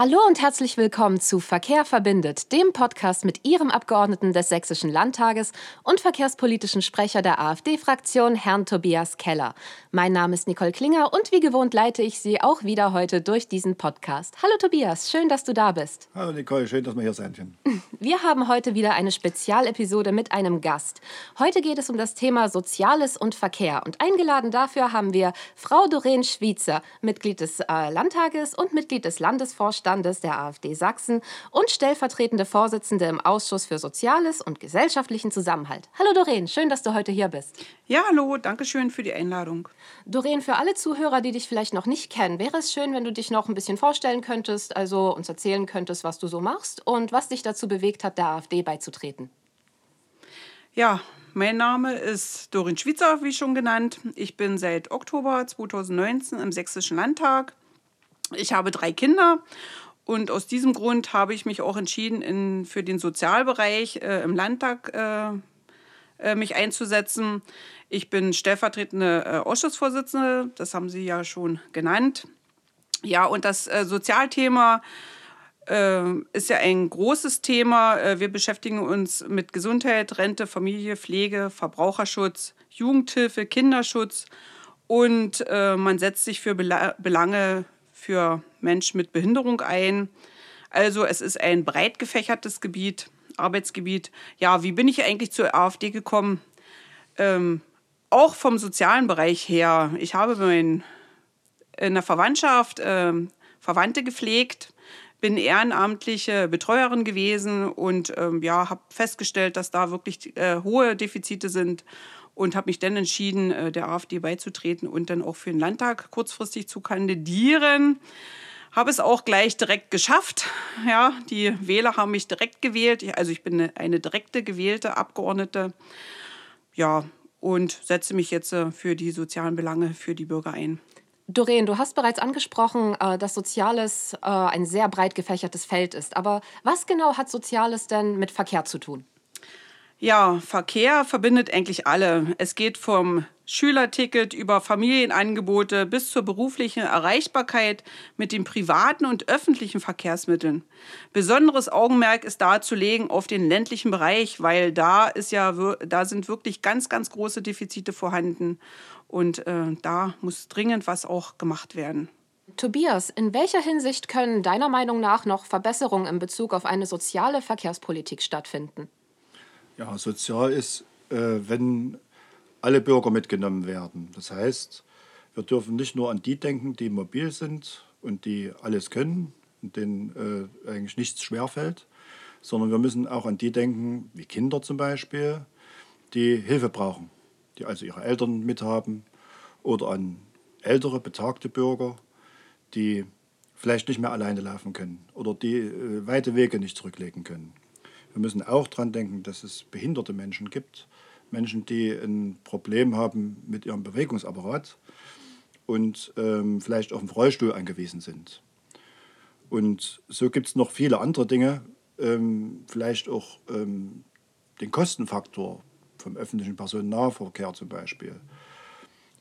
Hallo und herzlich willkommen zu Verkehr verbindet, dem Podcast mit Ihrem Abgeordneten des Sächsischen Landtages und verkehrspolitischen Sprecher der AfD-Fraktion, Herrn Tobias Keller. Mein Name ist Nicole Klinger und wie gewohnt leite ich Sie auch wieder heute durch diesen Podcast. Hallo Tobias, schön, dass du da bist. Hallo Nicole, schön, dass wir hier sein können. Wir haben heute wieder eine Spezialepisode mit einem Gast. Heute geht es um das Thema Soziales und Verkehr und eingeladen dafür haben wir Frau Doreen Schwiezer, Mitglied des äh, Landtages und Mitglied des Landesvorstands Vorstandes der AfD Sachsen und stellvertretende Vorsitzende im Ausschuss für Soziales und gesellschaftlichen Zusammenhalt. Hallo Doreen, schön, dass du heute hier bist. Ja, hallo, danke schön für die Einladung. Doreen, für alle Zuhörer, die dich vielleicht noch nicht kennen, wäre es schön, wenn du dich noch ein bisschen vorstellen könntest, also uns erzählen könntest, was du so machst und was dich dazu bewegt hat, der AfD beizutreten. Ja, mein Name ist Doreen Schwitzer, wie schon genannt. Ich bin seit Oktober 2019 im Sächsischen Landtag ich habe drei Kinder und aus diesem Grund habe ich mich auch entschieden, in, für den Sozialbereich äh, im Landtag äh, äh, mich einzusetzen. Ich bin stellvertretende äh, Ausschussvorsitzende, das haben Sie ja schon genannt. Ja, und das äh, Sozialthema ist ja ein großes Thema. Wir beschäftigen uns mit Gesundheit, Rente, Familie, Pflege, Verbraucherschutz, Jugendhilfe, Kinderschutz und man setzt sich für Belange für Menschen mit Behinderung ein. Also es ist ein breit gefächertes Gebiet, Arbeitsgebiet. Ja, wie bin ich eigentlich zur AfD gekommen? Ähm, auch vom sozialen Bereich her. Ich habe mein, in der Verwandtschaft äh, Verwandte gepflegt, bin ehrenamtliche Betreuerin gewesen und ähm, ja, habe festgestellt, dass da wirklich äh, hohe Defizite sind und habe mich dann entschieden, äh, der AfD beizutreten und dann auch für den Landtag kurzfristig zu kandidieren. Habe es auch gleich direkt geschafft. Ja, die Wähler haben mich direkt gewählt. Also ich bin eine, eine direkte gewählte Abgeordnete. Ja, und setze mich jetzt äh, für die sozialen Belange für die Bürger ein. Doreen, du hast bereits angesprochen, äh, dass Soziales ein sehr breit gefächertes Feld ist. Aber was genau hat Soziales denn mit Verkehr zu tun? Ja, Verkehr verbindet eigentlich alle. Es geht vom Schülerticket über Familienangebote bis zur beruflichen Erreichbarkeit mit den privaten und öffentlichen Verkehrsmitteln. Besonderes Augenmerk ist da zu legen auf den ländlichen Bereich, weil da ist ja da sind wirklich ganz ganz große Defizite vorhanden und äh, da muss dringend was auch gemacht werden. Tobias, in welcher Hinsicht können deiner Meinung nach noch Verbesserungen in Bezug auf eine soziale Verkehrspolitik stattfinden? Ja, sozial ist, äh, wenn alle Bürger mitgenommen werden. Das heißt, wir dürfen nicht nur an die denken, die mobil sind und die alles können und denen äh, eigentlich nichts schwerfällt, sondern wir müssen auch an die denken, wie Kinder zum Beispiel, die Hilfe brauchen, die also ihre Eltern mithaben oder an ältere, betagte Bürger, die vielleicht nicht mehr alleine laufen können oder die äh, weite Wege nicht zurücklegen können. Wir müssen auch daran denken, dass es behinderte Menschen gibt, Menschen, die ein Problem haben mit ihrem Bewegungsapparat und ähm, vielleicht auf den Rollstuhl angewiesen sind. Und so gibt es noch viele andere Dinge, ähm, vielleicht auch ähm, den Kostenfaktor vom öffentlichen Personennahverkehr zum Beispiel.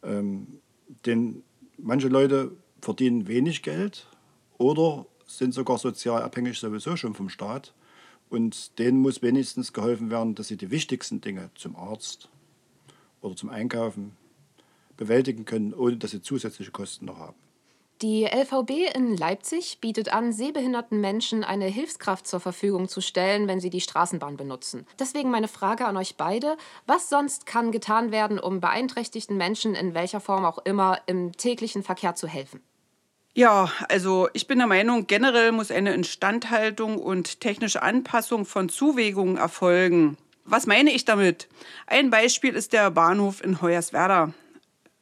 Ähm, denn manche Leute verdienen wenig Geld oder sind sogar sozial abhängig sowieso schon vom Staat und denen muss wenigstens geholfen werden, dass sie die wichtigsten Dinge zum Arzt oder zum Einkaufen bewältigen können, ohne dass sie zusätzliche Kosten noch haben. Die LVB in Leipzig bietet an, sehbehinderten Menschen eine Hilfskraft zur Verfügung zu stellen, wenn sie die Straßenbahn benutzen. Deswegen meine Frage an euch beide. Was sonst kann getan werden, um beeinträchtigten Menschen in welcher Form auch immer im täglichen Verkehr zu helfen? Ja, also ich bin der Meinung, generell muss eine Instandhaltung und technische Anpassung von Zuwägungen erfolgen. Was meine ich damit? Ein Beispiel ist der Bahnhof in Hoyerswerda,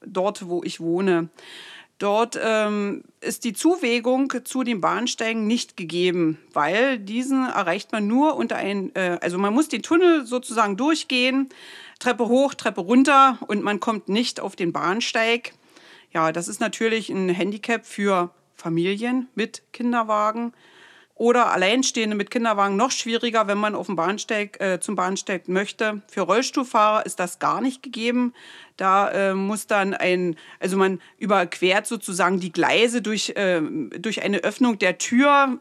dort wo ich wohne. Dort ähm, ist die Zuwägung zu den Bahnsteigen nicht gegeben, weil diesen erreicht man nur unter ein, äh, also man muss den Tunnel sozusagen durchgehen, Treppe hoch, Treppe runter und man kommt nicht auf den Bahnsteig. Ja, das ist natürlich ein Handicap für Familien mit Kinderwagen. Oder Alleinstehende mit Kinderwagen noch schwieriger, wenn man auf dem Bahnsteig, äh, zum Bahnsteig möchte. Für Rollstuhlfahrer ist das gar nicht gegeben. Da äh, muss dann ein, also man überquert sozusagen die Gleise durch, äh, durch eine Öffnung der Tür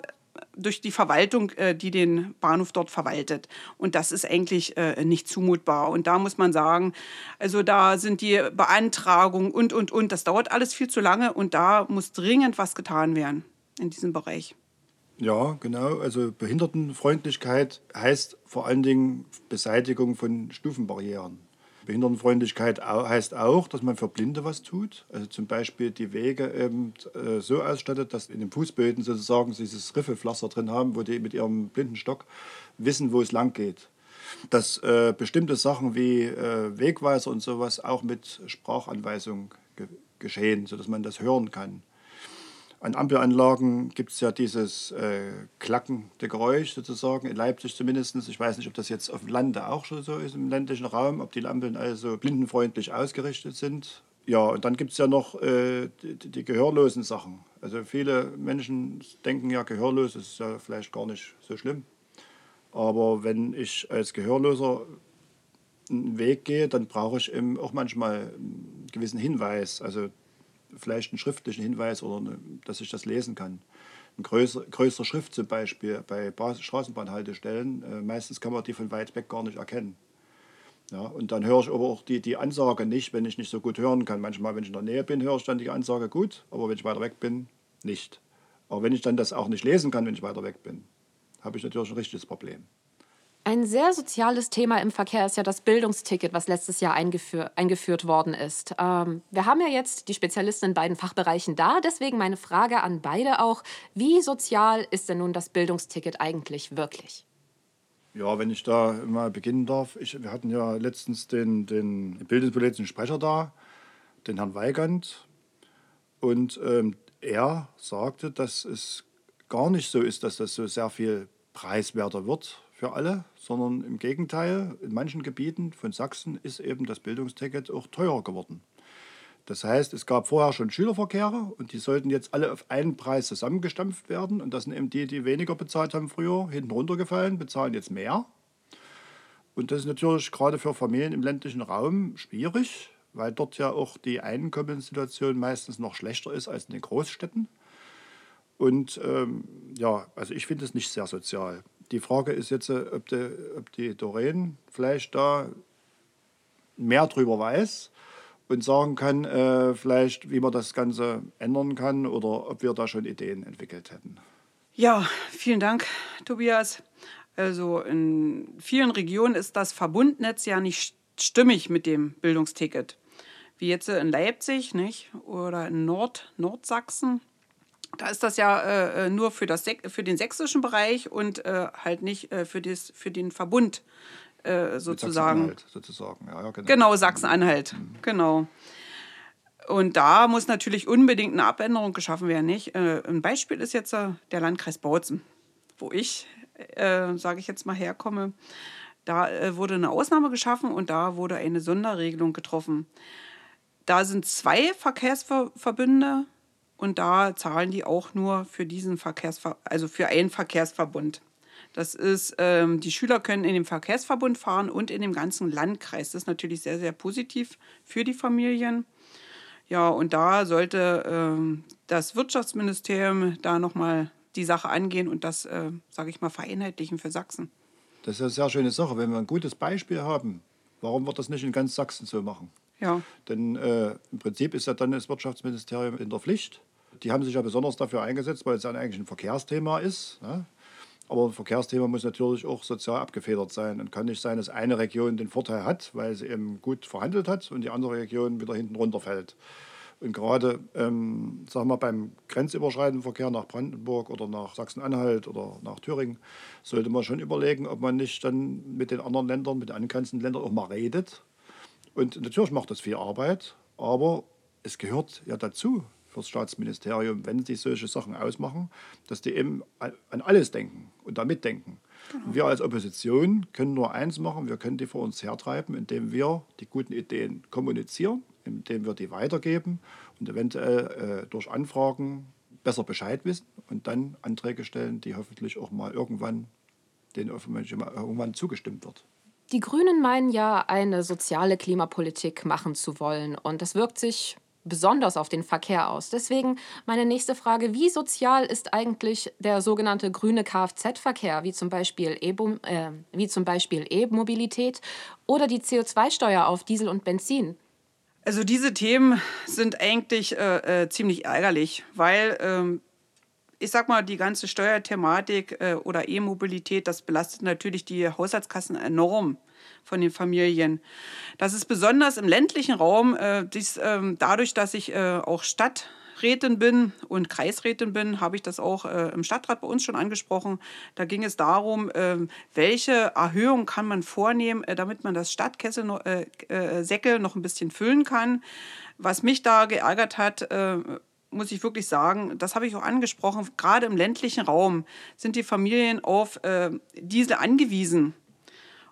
durch die Verwaltung, äh, die den Bahnhof dort verwaltet. Und das ist eigentlich äh, nicht zumutbar. Und da muss man sagen, also da sind die Beantragungen und, und, und. Das dauert alles viel zu lange und da muss dringend was getan werden in diesem Bereich. Ja, genau. Also Behindertenfreundlichkeit heißt vor allen Dingen Beseitigung von Stufenbarrieren. Behindertenfreundlichkeit heißt auch, dass man für Blinde was tut. Also zum Beispiel die Wege eben äh, so ausstattet, dass in den Fußböden sozusagen dieses Riffepflaster drin haben, wo die mit ihrem Blindenstock wissen, wo es lang geht. Dass äh, bestimmte Sachen wie äh, Wegweiser und sowas auch mit Sprachanweisung ge geschehen, sodass man das hören kann. An Ampelanlagen gibt es ja dieses äh, klackende Geräusch sozusagen, in Leipzig zumindest. Ich weiß nicht, ob das jetzt auf dem Lande auch schon so ist, im ländlichen Raum, ob die Ampeln also blindenfreundlich ausgerichtet sind. Ja, und dann gibt es ja noch äh, die, die, gehörlosen Sachen. Also viele Menschen denken ja, gehörlos ist ja vielleicht gar nicht so schlimm. Aber wenn ich als Gehörloser einen Weg gehe, dann brauche ich eben auch manchmal einen gewissen Hinweis. Also vielleicht einen schriftlichen Hinweis oder eine, dass ich das lesen kann. Eine größere, größere Schrift zum Beispiel bei Straßenbahnhaltestellen, äh, meistens kann man die von weit weg gar nicht erkennen. Ja, und dann höre ich aber auch die, die Ansage nicht, wenn ich nicht so gut hören kann. Manchmal, wenn ich in der Nähe bin, höre ich dann die Ansage gut, aber wenn ich weiter weg bin, nicht. Aber wenn ich dann das auch nicht lesen kann, wenn ich weiter weg bin, habe ich natürlich ein richtiges Problem. Ein sehr soziales Thema im Verkehr ist ja das Bildungsticket, was letztes Jahr eingeführ eingeführt worden ist. Ähm, wir haben ja jetzt die Spezialisten in beiden Fachbereichen da, deswegen meine Frage an beide auch, wie sozial ist denn nun das Bildungsticket eigentlich wirklich? Ja, wenn ich da mal beginnen darf. Ich, wir hatten ja letztens den, den bildungspolitischen Sprecher da, den Herrn Weigand. Und ähm, er sagte, dass es gar nicht so ist, dass das so sehr viel preiswerter wird für alle, sondern im Gegenteil, in manchen Gebieten von Sachsen ist eben das Bildungsticket auch teurer geworden. Das heißt, es gab vorher schon Schülerverkehre und die sollten jetzt alle auf einen Preis zusammengestampft werden. Und das sind eben die, die weniger bezahlt haben früher, hinten runtergefallen, bezahlen jetzt mehr. Und das ist natürlich gerade für Familien im ländlichen Raum schwierig, weil dort ja auch die Einkommenssituation meistens noch schlechter ist als in den Großstädten. Und ähm, ja, also ich finde es nicht sehr sozial die Frage ist jetzt, äh, ob die, ob die Doreen vielleicht da mehr drüber weiß und sagen kann, äh, vielleicht, wie man das Ganze ändern kann oder ob wir da schon Ideen entwickelt hätten. Ja, vielen Dank, Tobias. Also in vielen Regionen ist das Verbundnetz ja nicht stimmig mit dem Bildungsticket. Wie jetzt in Leipzig nicht? oder in Nord Nordsachsen da ist das ja äh, äh, nur für, das, für den sächsischen Bereich und äh, halt nicht äh, für, das, für den Verbund äh, sozusagen. Sachsen-Anhalt sozusagen, ja, ja genau. Genau, Sachsen-Anhalt, mhm. genau. Und da muss natürlich unbedingt eine Abänderung geschaffen werden. Nicht? Äh, ein Beispiel ist jetzt der Landkreis Bautzen, wo ich, sage ich jetzt mal, herkomme. Da wurde eine Ausnahme geschaffen und da wurde eine Sonderregelung getroffen. Da sind zwei Verkehrsverbünde und da zahlen die auch nur für diesen Verkehrsver also für einen Verkehrsverbund. Das ist, ähm, die Schüler können in dem Verkehrsverbund fahren und in dem ganzen Landkreis. Das ist natürlich sehr, sehr positiv für die Familien. Ja, und da sollte ähm, das Wirtschaftsministerium da nochmal die Sache angehen und das, äh, sage ich mal, vereinheitlichen für Sachsen. Das ist eine sehr schöne Sache. Wenn wir ein gutes Beispiel haben, warum wird das nicht in ganz Sachsen so machen? Ja. Denn äh, im Prinzip ist ja dann das Wirtschaftsministerium in der Pflicht. Die haben sich ja besonders dafür eingesetzt, weil es ja eigentlich ein Verkehrsthema ist. Ne? Aber ein Verkehrsthema muss natürlich auch sozial abgefedert sein und kann nicht sein, dass eine Region den Vorteil hat, weil sie eben gut verhandelt hat und die andere Region wieder hinten runterfällt. Und gerade ähm, sagen wir, beim grenzüberschreitenden Verkehr nach Brandenburg oder nach Sachsen-Anhalt oder nach Thüringen sollte man schon überlegen, ob man nicht dann mit den anderen Ländern, mit den angrenzenden Ländern auch mal redet und natürlich macht das viel Arbeit, aber es gehört ja dazu fürs Staatsministerium, wenn sie solche Sachen ausmachen, dass die eben an alles denken und da mitdenken. Genau. Wir als Opposition können nur eins machen, wir können die vor uns hertreiben, indem wir die guten Ideen kommunizieren, indem wir die weitergeben und eventuell äh, durch Anfragen besser Bescheid wissen und dann Anträge stellen, die hoffentlich auch mal irgendwann, denen irgendwann zugestimmt wird. Die Grünen meinen ja, eine soziale Klimapolitik machen zu wollen. Und das wirkt sich besonders auf den Verkehr aus. Deswegen meine nächste Frage, wie sozial ist eigentlich der sogenannte grüne Kfz-Verkehr, wie zum Beispiel äh, E-Mobilität oder die CO2-Steuer auf Diesel und Benzin? Also diese Themen sind eigentlich äh, äh, ziemlich ärgerlich, weil ähm, ich sag mal, die ganze Steuerthematik äh, oder E-Mobilität, das belastet natürlich die Haushaltskassen enorm von den Familien. Das ist besonders im ländlichen Raum, äh, dies, ähm, dadurch, dass ich äh, auch Stadträtin bin und Kreisrätin bin, habe ich das auch äh, im Stadtrat bei uns schon angesprochen. Da ging es darum, äh, welche Erhöhung kann man vornehmen, äh, damit man das Stadtkessel noch, äh, äh, Säckel noch ein bisschen füllen kann. Was mich da geärgert hat, äh, muss ich wirklich sagen, das habe ich auch angesprochen, gerade im ländlichen Raum sind die Familien auf äh, Diesel angewiesen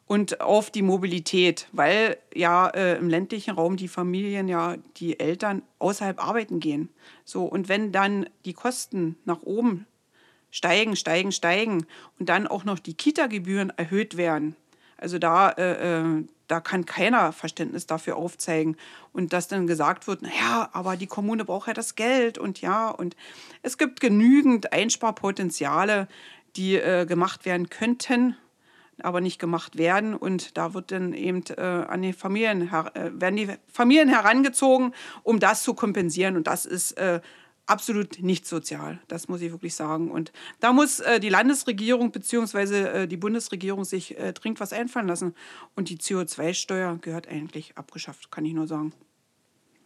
und auf die Mobilität, weil ja äh, im ländlichen Raum die Familien ja die Eltern außerhalb arbeiten gehen. So und wenn dann die Kosten nach oben steigen, steigen, steigen und dann auch noch die Kita-Gebühren erhöht werden, also da, äh, äh, da kann keiner Verständnis dafür aufzeigen. Und dass dann gesagt wird, naja, aber die Kommune braucht ja das Geld und ja, und es gibt genügend Einsparpotenziale, die äh, gemacht werden könnten, aber nicht gemacht werden. Und da wird dann eben äh, an die Familien, äh, werden die Familien herangezogen, um das zu kompensieren. Und das ist äh, absolut nicht sozial. Das muss ich wirklich sagen. Und da muss äh, die Landesregierung bzw. Äh, die Bundesregierung sich äh, dringend was einfallen lassen. Und die CO2-Steuer gehört eigentlich abgeschafft, kann ich nur sagen.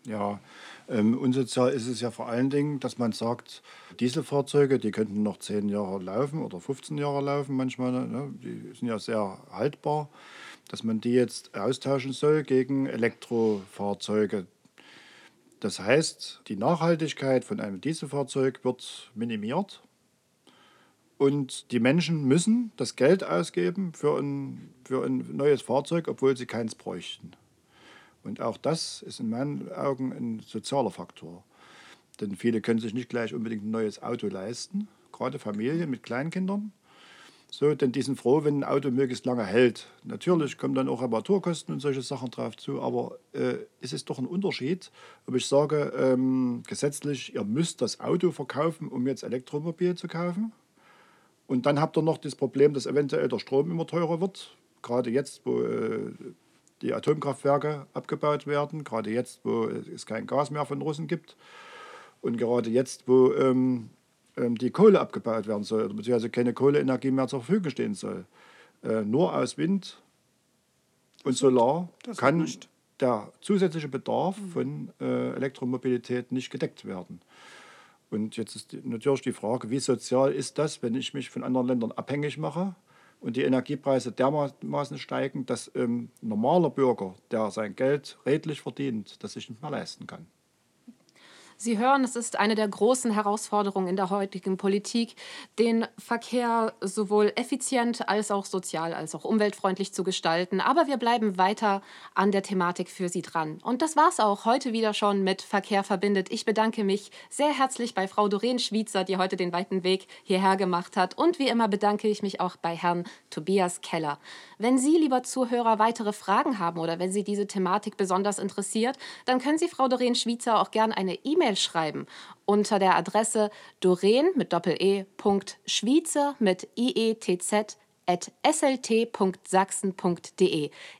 Ja, ähm, unsozial ist es ja vor allen Dingen, dass man sagt, Dieselfahrzeuge, die könnten noch 10 Jahre laufen oder 15 Jahre laufen manchmal, ne? die sind ja sehr haltbar, dass man die jetzt austauschen soll gegen Elektrofahrzeuge. Das heißt, die Nachhaltigkeit von einem Dieselfahrzeug wird minimiert und die Menschen müssen das Geld ausgeben für ein, für ein neues Fahrzeug, obwohl sie keins bräuchten. Und auch das ist in meinen Augen ein sozialer Faktor. Denn viele können sich nicht gleich unbedingt ein neues Auto leisten, gerade Familien mit Kleinkindern. So, denn die sind froh, wenn ein Auto möglichst lange hält. Natürlich kommen dann auch Reparaturkosten und solche Sachen drauf zu, aber äh, es ist doch ein Unterschied, ob ich sage, ähm, gesetzlich, ihr müsst das Auto verkaufen, um jetzt Elektromobil zu kaufen. Und dann habt ihr noch das Problem, dass eventuell der Strom immer teurer wird. Gerade jetzt, wo äh, die Atomkraftwerke abgebaut werden, gerade jetzt, wo es kein Gas mehr von Russen gibt und gerade jetzt, wo ähm, ähm, die Kohle abgebaut werden soll, beziehungsweise keine Kohleenergie mehr zur Verfügung stehen soll. Äh, nur aus Wind und Solar kann der zusätzliche Bedarf mhm. von äh, Elektromobilität nicht gedeckt werden. Und jetzt ist natürlich die Frage, wie sozial ist das, wenn ich mich von anderen Ländern abhängig mache und die Energiepreise dermaßen steigen, dass ein ähm, normaler Bürger, der sein Geld redlich verdient, das sich nicht mehr leisten kann. Sie hören, es ist eine der großen Herausforderungen in der heutigen Politik, den Verkehr sowohl effizient als auch sozial als auch umweltfreundlich zu gestalten. Aber wir bleiben weiter an der Thematik für Sie dran. Und das war's auch heute wieder schon mit Verkehr verbindet. Ich bedanke mich sehr herzlich bei Frau Doreen Schwiezer, die heute den weiten Weg hierher gemacht hat. Und wie immer bedanke ich mich auch bei Herrn Tobias Keller. Wenn Sie, lieber Zuhörer, weitere Fragen haben oder wenn Sie diese Thematik besonders interessiert, dann können Sie Frau Doreen Schwiezer auch gerne eine E-Mail E-Mail schreiben unter der Adresse doreen mit doppel-e Schweizer mit ietz at slt.sachsen.de.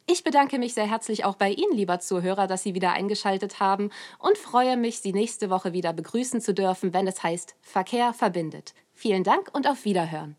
Ich bedanke mich sehr herzlich auch bei Ihnen, lieber Zuhörer, dass Sie wieder eingeschaltet haben und freue mich, Sie nächste Woche wieder begrüßen zu dürfen, wenn es heißt Verkehr verbindet. Vielen Dank und auf Wiederhören.